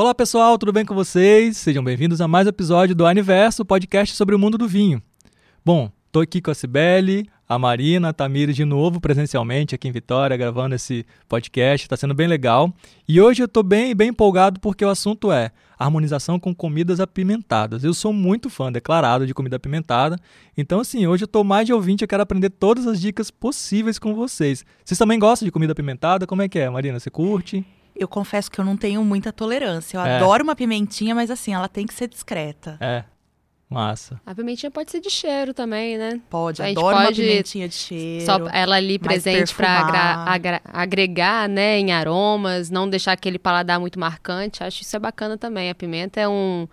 Olá pessoal, tudo bem com vocês? Sejam bem-vindos a mais um episódio do Aniverso, podcast sobre o mundo do vinho. Bom, tô aqui com a Cibele, a Marina, a Tamires de novo presencialmente aqui em Vitória, gravando esse podcast, está sendo bem legal. E hoje eu tô bem, bem empolgado porque o assunto é harmonização com comidas apimentadas. Eu sou muito fã declarado de comida apimentada, então assim, hoje eu tô mais de ouvinte, eu quero aprender todas as dicas possíveis com vocês. Vocês também gostam de comida apimentada? Como é que é, Marina? Você curte? Eu confesso que eu não tenho muita tolerância. Eu É. adoro uma pimentinha, mas assim, ela tem que ser discreta. É, massa. A pimentinha pode ser de cheiro também, né? Pode, A gente adoro uma pode pimentinha de cheiro. Só ela ali presente para agregar, né, em aromas, não deixar aquele paladar muito marcante. Acho isso é bacana também. A pimenta é um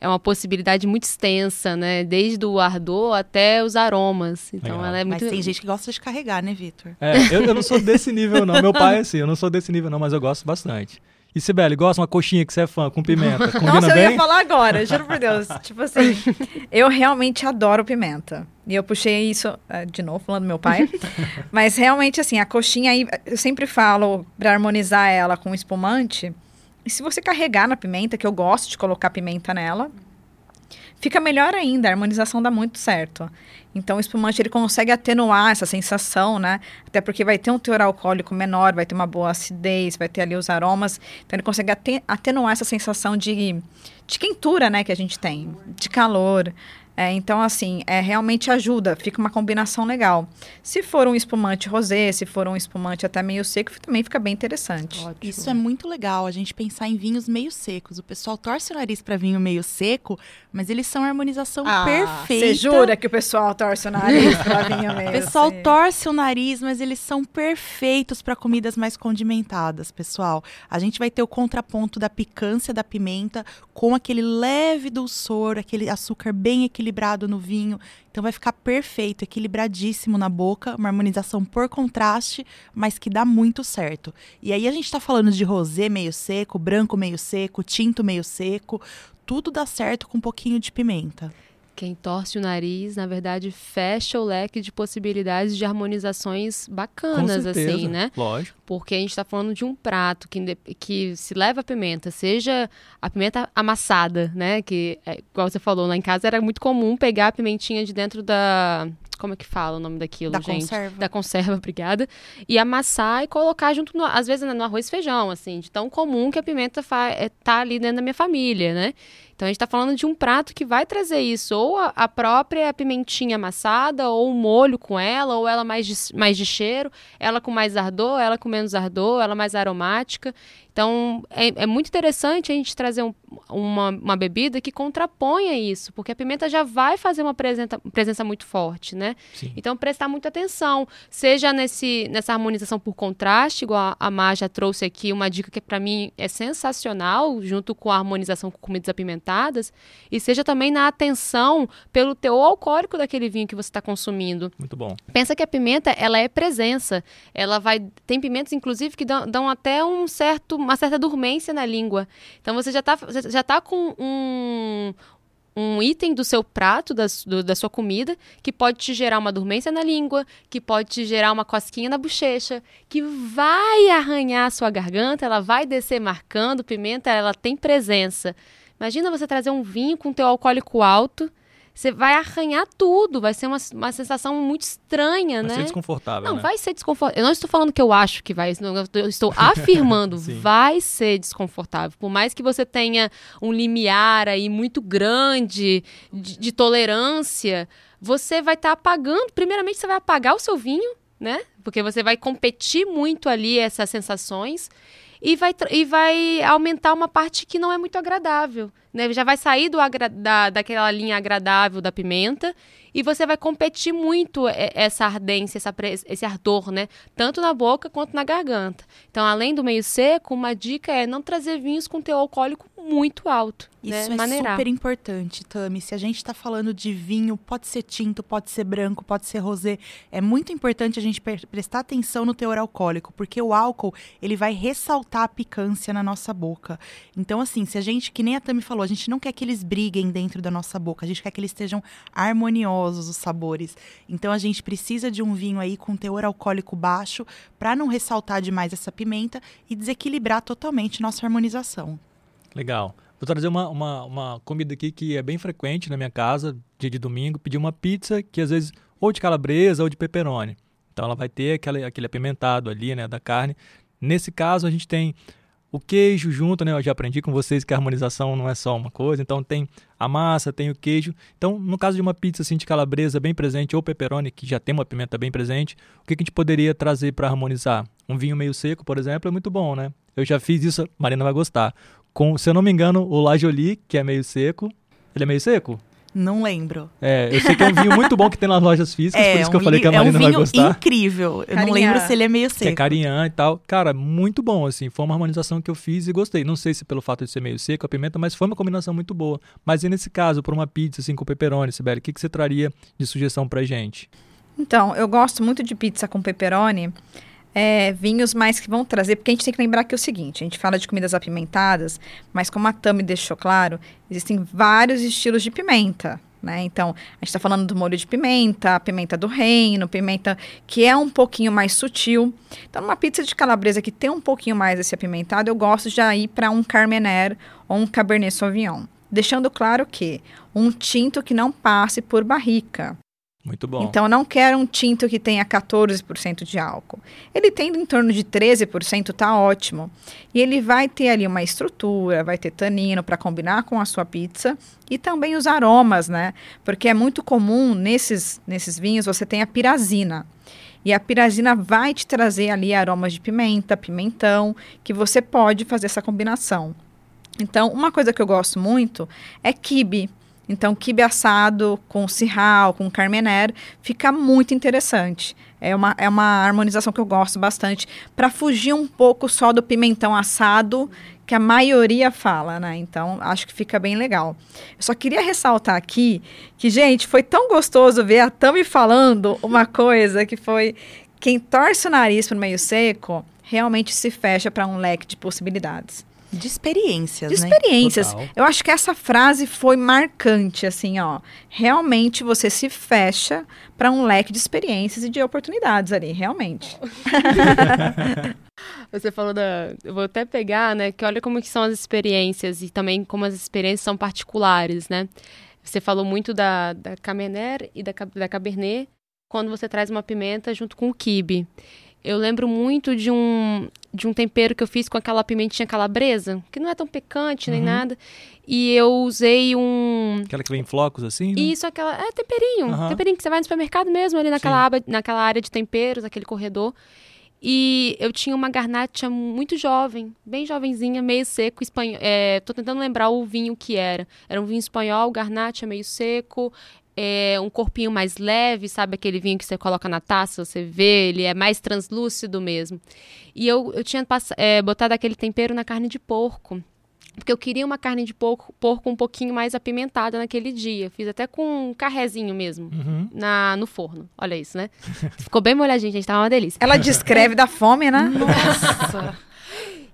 é uma possibilidade muito extensa, né? Desde o ardor até os aromas. Então Legal. ela é Mas muito tem gente que gosta de carregar, né, Vitor? É, eu, eu não sou desse nível não. Meu pai é assim, eu não sou desse nível não, mas eu gosto bastante. E Sibeli, gosta uma coxinha que você é fã, com pimenta? Combina Nossa, eu bem? ia falar agora, juro por Deus. tipo assim, eu realmente adoro pimenta. E eu puxei isso, eh, de novo, falando do meu pai. Mas realmente, assim, a coxinha aí, eu sempre falo para harmonizar ela com espumante. E se você carregar na pimenta, que eu gosto de colocar pimenta nela, fica melhor ainda. A harmonização dá muito certo. Então, o espumante ele consegue atenuar essa sensação, né? Até porque vai ter um teor alcoólico menor, vai ter uma boa acidez, vai ter ali os aromas. Então, ele consegue ate- atenuar essa sensação de, de quentura, né? Que a gente tem, de calor. É, então, assim, é, realmente ajuda, fica uma combinação legal. Se for um espumante rosé, se for um espumante até meio seco, também fica bem interessante. Isso é muito legal, a gente pensar em vinhos meio secos. O pessoal torce o nariz para vinho meio seco, mas eles são a harmonização perfeita. Você Ah, jura que o pessoal torce o nariz pra vinho O mesmo? pessoal Sim. torce o nariz, mas eles são perfeitos para comidas mais condimentadas, pessoal. A gente vai ter o contraponto da picância da pimenta com aquele leve dulçor, aquele açúcar bem equilibrado no vinho. Então vai ficar perfeito, equilibradíssimo na boca, uma harmonização por contraste, mas que dá muito certo. E aí a gente tá falando de rosé meio seco, branco meio seco, tinto meio seco, tudo dá certo com um pouquinho de pimenta. Quem torce o nariz, na verdade, fecha o leque de possibilidades de harmonizações bacanas, certeza, assim, né? Lógico. Porque a gente está falando de um prato que, que se leva a pimenta, seja a pimenta amassada, né? Que, é, igual você falou, lá em casa era muito comum pegar a pimentinha de dentro da. Como é que fala o nome daquilo, Da gente? conserva. Da conserva, obrigada. E amassar e colocar junto, no- às vezes, no arroz e feijão, assim, de tão comum que a pimenta fa é, tá ali dentro da minha família, né? Então a gente está falando de um prato que vai trazer isso, ou a, a própria pimentinha amassada, ou o molho com ela, ou ela mais de, mais de cheiro, ela com mais ardor, ela com menos ardor, ela mais aromática. Então é, é muito interessante a gente trazer um- uma, uma bebida que contraponha isso, porque a pimenta já vai fazer uma presença, presença muito forte, né? Sim. Então prestar muita atenção, seja nesse, nessa harmonização por contraste, igual a- a Má já trouxe aqui uma dica que para mim é sensacional, junto com a harmonização com comidas apimentadas, e seja também na atenção pelo teor alcoólico daquele vinho que você está consumindo. Muito bom. Pensa que a pimenta, ela é presença. Ela vai tem pimentas inclusive que dão, dão até um certo uma certa dormência na língua. Então você já tá você já tá com um um item do seu prato, da, do- da sua comida, que pode te gerar uma dormência na língua, que pode te gerar uma cosquinha na bochecha, que vai arranhar a sua garganta, ela vai descer marcando. Pimenta, ela tem presença. Imagina você trazer um vinho com teu alcoólico alto, você vai arranhar tudo, vai ser uma, uma sensação muito estranha, Vai né? ser desconfortável, Não, né? vai ser desconfortável. Eu não estou falando que eu acho que vai, eu estou afirmando, vai ser desconfortável. Por mais que você tenha um limiar aí muito grande de, de tolerância, você vai estar apagando. Primeiramente, você vai apagar o seu vinho, né? Porque você vai competir muito ali essas sensações. E vai, e vai aumentar uma parte que não é muito agradável. Né? Já vai sair do da, daquela linha agradável da pimenta e você vai competir muito essa ardência, essa, esse ardor, né? Tanto na boca quanto na garganta. Então, além do meio seco, uma dica é não trazer vinhos com teor alcoólico muito alto. Isso né? é Maneirar. super importante, Tami. Se a gente está falando de vinho, pode ser tinto, pode ser branco, pode ser rosé. É muito importante a gente pre- prestar atenção no teor alcoólico, porque o álcool ele vai ressaltar a picância na nossa boca. Então, assim, se a gente, que nem a Tami falou, a gente não quer que eles briguem dentro da nossa boca, a gente quer que eles estejam harmoniosos os sabores. Então, a gente precisa de um vinho aí com teor alcoólico baixo para não ressaltar demais essa pimenta e desequilibrar totalmente nossa harmonização. Legal. Vou trazer uma, uma, uma comida aqui que é bem frequente na minha casa, dia de domingo, pedir uma pizza que às vezes ou de calabresa ou de pepperoni. Então ela vai ter aquele, aquele apimentado ali, né, da carne. Nesse caso a gente tem o queijo junto, né? Eu já aprendi com vocês que a harmonização não é só uma coisa. Então tem a massa, tem o queijo. Então, no caso de uma pizza assim de calabresa bem presente ou pepperoni que já tem uma pimenta bem presente, o que, que a gente poderia trazer para harmonizar? Um vinho meio seco, por exemplo, é muito bom, né? Eu já fiz isso, Marina vai gostar. Com, se eu não me engano, o Lajoli, que é meio seco. Ele é meio seco? Não lembro. É, eu sei que é um vinho muito bom que tem nas lojas físicas, por isso que eu um falei li- que a é um Marina vai vinho gostar. incrível. Eu não lembro se ele é meio Que é seco. carinhã e tal. Cara, muito bom, assim. Foi uma harmonização que eu fiz e gostei. Não sei se pelo fato de ser meio seco a pimenta, mas foi uma combinação muito boa. Mas e nesse caso, por uma pizza, assim, com pepperoni, Sibeli, o que, que você traria de sugestão pra gente? Então, eu gosto muito de pizza com pepperoni. É, vinhos mais que vão trazer, porque a gente tem que lembrar que é o seguinte, a gente fala de comidas apimentadas, mas como a Tami deixou claro, existem vários estilos de pimenta, né? Então, a gente está falando do molho de pimenta, a pimenta do reino, pimenta que é um pouquinho mais sutil. Então, numa pizza de calabresa que tem um pouquinho mais desse apimentado, eu gosto de ir para um Carmener ou um Cabernet Sauvignon. Deixando claro que um tinto que não passe por barrica. Muito bom. Então, eu não quero um tinto que tenha 14% de álcool. Ele tendo em torno de 13%, tá ótimo. E ele vai ter ali uma estrutura, vai ter tanino para combinar com a sua pizza e também os aromas, né? Porque é muito comum nesses, nesses vinhos você tem a pirazina. E a pirazina vai te trazer ali aromas de pimenta, pimentão, que você pode fazer essa combinação. Então, uma coisa que eu gosto muito é quibe. Então, quibe assado com cirral, com carmener, fica muito interessante. É uma, é uma harmonização que eu gosto bastante, para fugir um pouco só do pimentão assado, que a maioria fala, né? Então, acho que fica bem legal. Eu só queria ressaltar aqui que, gente, foi tão gostoso ver a Tami falando uma coisa que foi quem torce o nariz pro meio seco realmente se fecha para um leque de possibilidades. De experiências, De né? experiências. Total. Eu acho que essa frase foi marcante, assim, ó. Realmente você se fecha para um leque de experiências e de oportunidades ali, realmente. Você falou da. Eu vou até pegar, né? Que olha como que são as experiências e também como as experiências são particulares, né? Você falou muito da, da Cabernet e da, da Cabernet quando você traz uma pimenta junto com o quibe. Eu lembro muito de um, de um tempero que eu fiz com aquela pimentinha calabresa, que não é tão picante nem Uhum. nada. E eu usei um. Aquela que vem em flocos assim, né? Isso, aquela. É temperinho. Aham. Temperinho que você vai no supermercado mesmo, ali naquela, Sim. aba, naquela área de temperos, aquele corredor. E eu tinha uma garnacha muito jovem, bem jovenzinha, meio seco, espanhol. É, tô tentando lembrar o vinho que era. Era um vinho espanhol, garnacha meio seco, é, um corpinho mais leve, sabe aquele vinho que você coloca na taça, você vê, ele é mais translúcido mesmo. E eu, eu tinha é, botado aquele tempero na carne de porco. Porque eu queria uma carne de porco, porco um pouquinho mais apimentada naquele dia. Fiz até com um carrezinho mesmo Uhum. na, no forno. Olha isso, né? Ficou bem molhadinho, gente. Tava uma delícia. Ela descreve da fome, né? Nossa!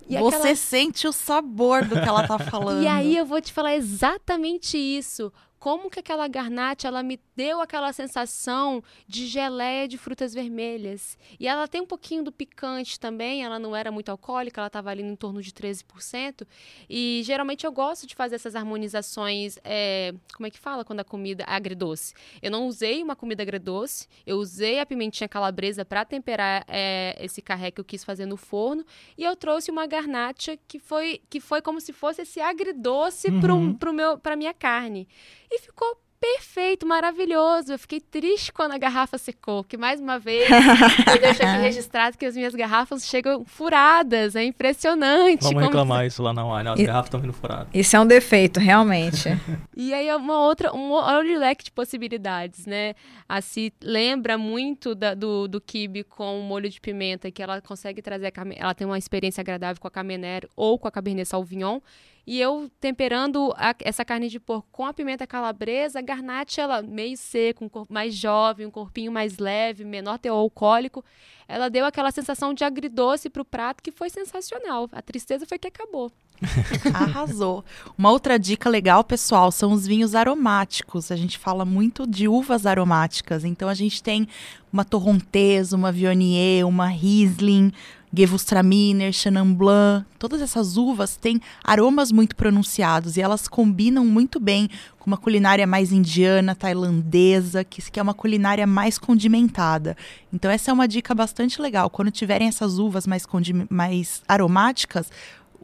E Você aquela- sente o sabor do que ela tá falando. E aí eu vou te falar exatamente isso. Como que aquela garnacha, ela me deu aquela sensação de geleia de frutas vermelhas. E ela tem um pouquinho do picante também, ela não era muito alcoólica, ela estava ali em torno de 13%. E geralmente eu gosto de fazer essas harmonizações, é, como é que fala quando a comida é agridoce? Eu não usei uma comida agridoce, eu usei a pimentinha calabresa para temperar é, esse carré que eu quis fazer no forno. E eu trouxe uma garnacha que foi, que foi como se fosse esse agridoce Uhum. pra minha carne. E ficou perfeito, maravilhoso. Eu fiquei triste quando a garrafa secou, porque mais uma vez eu deixo aqui registrado que as minhas garrafas chegam furadas. É impressionante. Vamos como- reclamar isso lá na wine. As E- garrafas estão vindo furadas. Isso é um defeito, realmente. E aí é uma outra, um olha o leque de possibilidades, né? A Si lembra muito da- do, do kibe com o molho de pimenta, que ela consegue trazer, a ela tem uma experiência agradável com a Carmener ou com a Cabernet Sauvignon. E eu temperando a, essa carne de porco com a pimenta calabresa, a garnacha, ela meio seco, um corpo mais jovem, um corpinho mais leve, menor teor alcoólico, ela deu aquela sensação de agridoce para o prato que foi sensacional. A tristeza foi que acabou. Arrasou. Uma outra dica legal, pessoal, são os vinhos aromáticos. A gente fala muito de uvas aromáticas. Então a gente tem uma Torrontés, uma Viognier, uma Riesling, Gewürztraminer, Chenin Blanc. Todas essas uvas têm aromas muito pronunciados e elas combinam muito bem com uma culinária mais indiana, tailandesa, que, é uma culinária mais condimentada. Então essa é uma dica bastante legal. Quando tiverem essas uvas mais, mais aromáticas,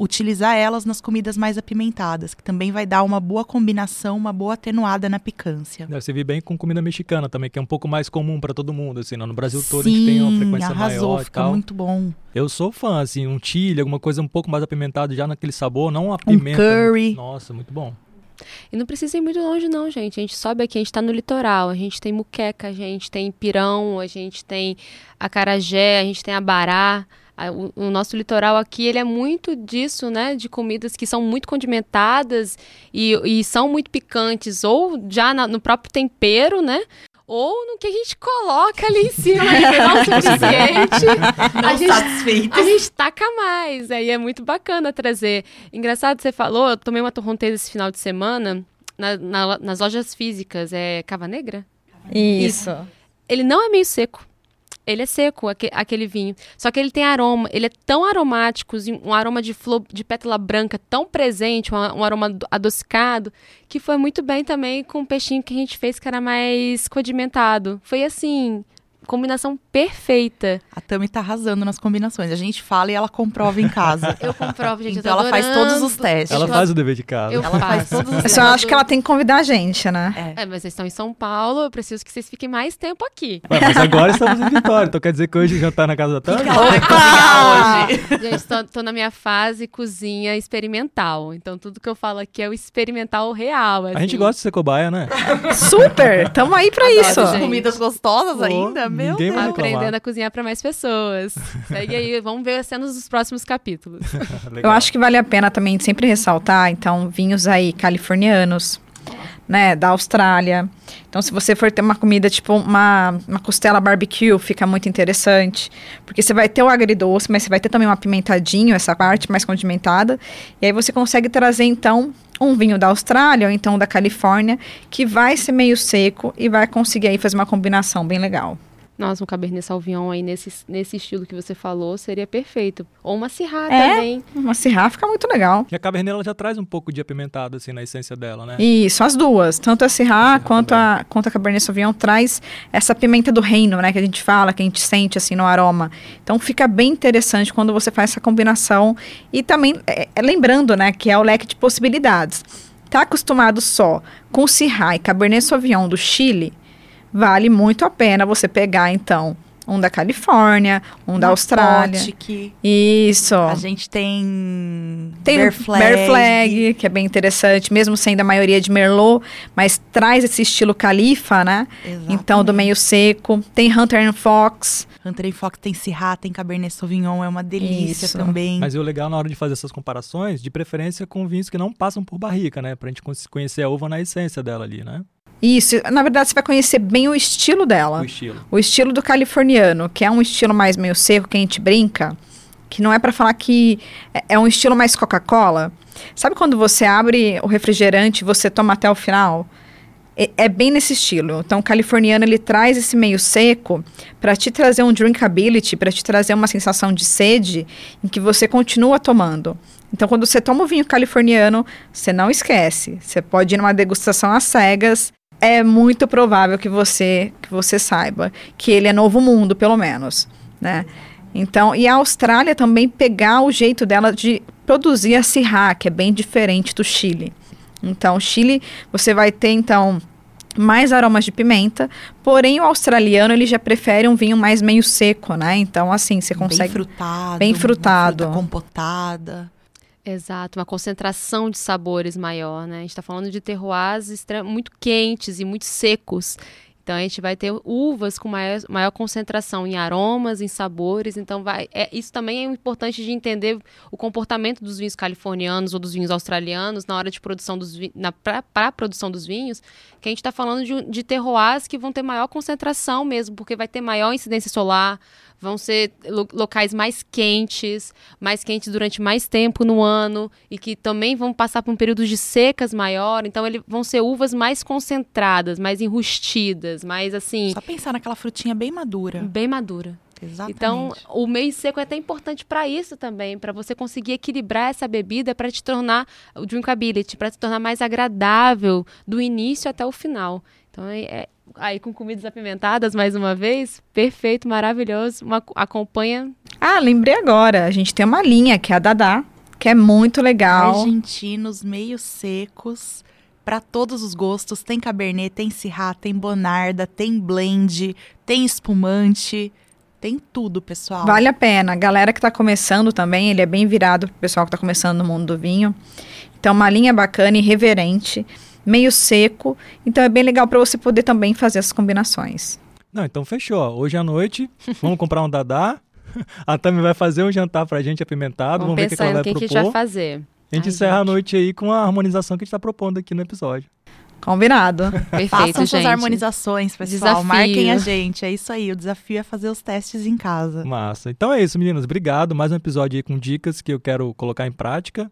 utilizar elas nas comidas mais apimentadas, que também vai dar uma boa combinação, uma boa atenuada na picância. Deve servir bem com comida mexicana também, que é um pouco mais comum para todo mundo, assim, no Brasil todo Sim, a gente tem uma frequência arrasou, maior fica e tal. muito bom. Eu sou fã, assim, um chile, alguma coisa um pouco mais apimentado já naquele sabor, não a pimenta. curry. Nossa, muito bom. E não precisa ir muito longe, não, gente. A gente sobe aqui, a gente tá no litoral, a gente tem muqueca, a gente tem pirão, a gente tem acarajé, a gente tem abará. O, o, nosso litoral aqui, ele é muito disso, né? De comidas que são muito condimentadas e, e são muito picantes, ou já na, no próprio tempero, né? Ou no que a gente coloca ali em cima, que não é o suficiente. Não a gente, satisfeito. a gente taca mais. Aí é muito bacana trazer. Engraçado, você falou, eu tomei uma torronteira esse final de semana na, na, nas lojas físicas. É Cava Negra? Isso. Ele não é meio seco. Ele é seco, aquele vinho. Só que ele tem aroma, ele é tão aromático, um aroma de flor de pétala branca tão presente, um, aroma adocicado, que foi muito bem também com o peixinho que a gente fez, que era mais condimentado. Foi assim, combinação perfeita. A Tami tá arrasando nas combinações. A gente fala e ela comprova em casa. eu comprovo, gente. Então ela faz todos os testes. Ela faz o dever de casa. Eu ela faço. faz todos os Eu testes. só acho que ela tem que convidar a gente, né? É, mas vocês estão em São Paulo, eu preciso que vocês fiquem mais tempo aqui. Ué, mas agora estamos em Vitória, então quer dizer que hoje já tá na casa da Tami? Ela vai cozinhar hoje. Gente, tô, tô na minha fase cozinha experimental. Então tudo que eu falo aqui é o experimental real. A gente assim. gosta de ser cobaia, né? Super! Tamo aí pra Adoro, isso. gente. Comidas gostosas Pô, ainda? Meu ninguém Deus. Aprendendo a cozinhar para mais pessoas. Segue aí, vamos ver as cenas dos próximos capítulos. Eu acho que vale a pena também sempre ressaltar, então, vinhos aí californianos, né, da Austrália. Então, se você for ter uma comida tipo uma, uma costela barbecue, fica muito interessante, porque você vai ter o agridoce, mas você vai ter também um apimentadinho, essa parte mais condimentada, e aí você consegue trazer, então, um vinho da Austrália ou então da Califórnia, que vai ser meio seco e vai conseguir aí fazer uma combinação bem legal. Nossa, um Cabernet Sauvignon aí nesse, nesse estilo que você falou seria perfeito. Ou uma Syrah É? também. Uma Syrah fica muito legal. E a Cabernet ela já traz um pouco de apimentado, assim, na essência dela, né? Isso, as duas. Tanto a Syrah Syrah quanto a, quanto a Cabernet Sauvignon traz essa pimenta do reino, né? Que a gente fala, que a gente sente, assim, no aroma. Então, fica bem interessante quando você faz essa combinação. E também, é, é, lembrando, né? Que é o leque de possibilidades. Tá acostumado só com Syrah e Cabernet Sauvignon do Chile, vale muito a pena você pegar, então, um da Califórnia, um da Uma Austrália. Isso. A gente tem Tem Bear Flag. Bear Flag, que é bem interessante, mesmo sendo a maioria de Merlot, mas traz esse estilo califa, né? Então, do Exatamente. meio seco. Tem Hunter and Fox. Hunter and Fox tem Syrah, tem Cabernet Sauvignon, é uma delícia Isso. também. Mas o legal na hora de fazer essas comparações, de preferência com vinhos que não passam por barrica, né? Pra gente con- conhecer a uva na essência dela ali, né? Isso, na verdade, você vai conhecer bem o estilo dela. O estilo. O estilo do californiano, que é um estilo mais meio seco, que a gente brinca, que não é pra falar que é- é um estilo mais Coca-Cola. Sabe quando você abre o refrigerante e você toma até o final? É, é bem nesse estilo. Então, o californiano ele traz esse meio seco para te trazer um drinkability, para te trazer uma sensação de sede em que você continua tomando. Então, quando você toma o vinho californiano, você não esquece. Você pode ir numa degustação às cegas. É muito provável que você que você saiba que ele é novo mundo, pelo menos, né? Então, e a Austrália também pegar o jeito dela de produzir a Syrah, que é bem diferente do Chile. Então, o Chile, você vai ter, então, mais aromas de pimenta, porém o australiano, ele já prefere um vinho mais meio seco, né? Então, assim, você Bem consegue... frutado. bem uma frutado. fruta compotada. Exato, uma concentração de sabores maior, né? A gente tá falando de terroirs muito quentes e muito secos. Então a gente vai ter uvas com maior, maior concentração em aromas, em sabores. Então vai, é, isso também é importante de entender o comportamento dos vinhos californianos ou dos vinhos australianos na hora de produção dos para a produção dos vinhos, que a gente está falando de, de terroirs que vão ter maior concentração mesmo, porque vai ter maior incidência solar, vão ser lo locais mais quentes, mais quentes durante mais tempo no ano e que também vão passar por um período de secas maior. Então, eles vão ser uvas mais concentradas, mais enrustidas, mais assim. Só pensar naquela frutinha bem madura. Bem madura. Exatamente. Então, o meio seco é até importante para isso também, para você conseguir equilibrar essa bebida para te tornar o drinkability, para te tornar mais agradável do início até o final. Então, é, é aí com comidas apimentadas mais uma vez, perfeito, maravilhoso, uma, acompanha. Ah, lembrei agora, a gente tem uma linha que é a Dadá, que é muito legal. Argentinos meio secos para todos os gostos. Tem Cabernet, tem Syrah, tem Bonarda, tem blend, tem espumante. Tem tudo, pessoal. Vale a pena. A galera que está começando também, ele é bem virado pro pessoal que está começando no mundo do vinho. Então, uma linha bacana e reverente meio seco. Então é bem legal para você poder também fazer essas combinações. Não, então fechou. Hoje à noite, vamos comprar um dadá. A Tami vai fazer um jantar pra gente apimentado. Vamos, vamos ver o que, ela vai que propor. que a gente vai fazer. A gente Ai, encerra gente. a noite aí com a harmonização que a gente está propondo aqui no episódio. Combinado. Perfeito, Façam suas harmonizações, pessoal. Desafio. Marquem a gente. É isso aí. O desafio é fazer os testes em casa. Massa. Então é isso, meninas. Obrigado. Mais um episódio aí com dicas que eu quero colocar em prática.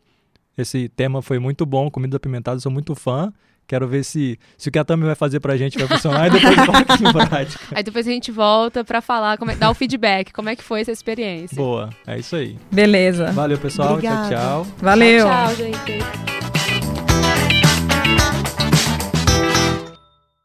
Esse tema foi muito bom. Comidas apimentadas, sou muito fã. Quero ver se, se o que a Tami vai fazer pra gente vai funcionar e depois volta aqui em prática. Aí depois a gente volta pra falar, como é, dar o feedback, como é que foi essa experiência. Boa, é isso aí. Beleza. Valeu, pessoal. Obrigada. Tchau, tchau. Valeu. Tchau, tchau gente.